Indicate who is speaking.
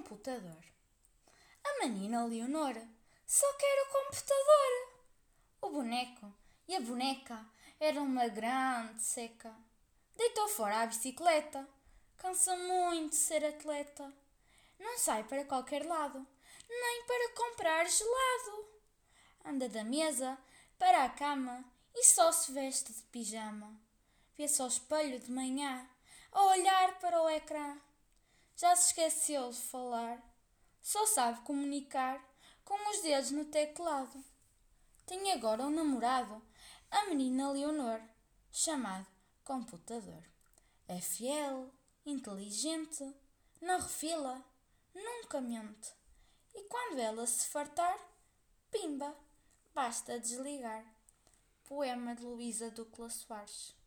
Speaker 1: computador. A menina Leonor só quer o computador. O boneco e a boneca eram uma grande seca. Deitou fora a bicicleta. Cansa muito ser atleta. Não sai para qualquer lado, nem para comprar gelado. Anda da mesa para a cama e só se veste de pijama. Vê-se ao espelho de manhã a olhar para o ecrã. Já se esqueceu de falar, só sabe comunicar com os dedos no teclado. Tem agora um namorado, a menina Leonor, chamado computador. É fiel, inteligente, não refila, nunca mente. E quando ela se fartar, pimba, basta desligar. Poema de Luísa Ducla Soares.